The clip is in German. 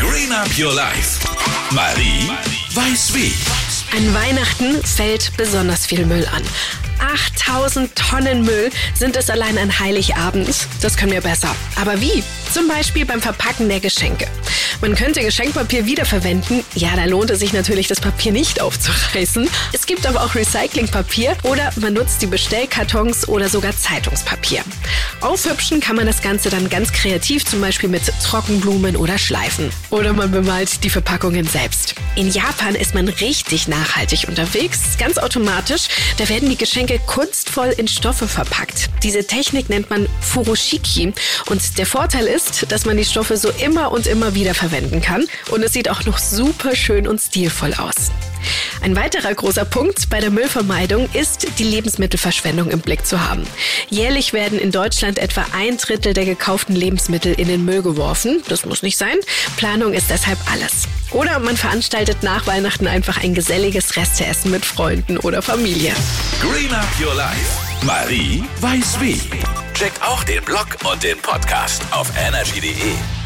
Green Up Your Life. Marie weiß wie. An Weihnachten fällt besonders viel Müll an. 8000 Tonnen Müll sind es allein an Heiligabend. Das können wir besser. Aber wie? Zum Beispiel beim Verpacken der Geschenke. Man könnte Geschenkpapier wiederverwenden. Ja, da lohnt es sich natürlich, das Papier nicht aufzureißen. Es gibt aber auch Recyclingpapier oder man nutzt die Bestellkartons oder sogar Zeitungspapier. Aufhübschen kann man das Ganze dann ganz kreativ, zum Beispiel mit Trockenblumen oder Schleifen. Oder man bemalt die Verpackungen selbst. In Japan ist man richtig nachhaltig unterwegs, ganz automatisch. Da werden die Geschenke kunstvoll in Stoffe verpackt. Diese Technik nennt man Furoshiki und der Vorteil ist, dass man die Stoffe so immer und immer wieder verwenden kann und es sieht auch noch super schön und stilvoll aus. Ein weiterer großer Punkt bei der Müllvermeidung ist, die Lebensmittelverschwendung im Blick zu haben. Jährlich werden in Deutschland etwa ein Drittel der gekauften Lebensmittel in den Müll geworfen. Das muss nicht sein. Planung ist deshalb alles. Oder man veranstaltet nach Weihnachten einfach ein geselliges Resteessen mit Freunden oder Familie. Green Up Your Life. Marie weiß wie. Check auch den Blog und den Podcast auf energy.de.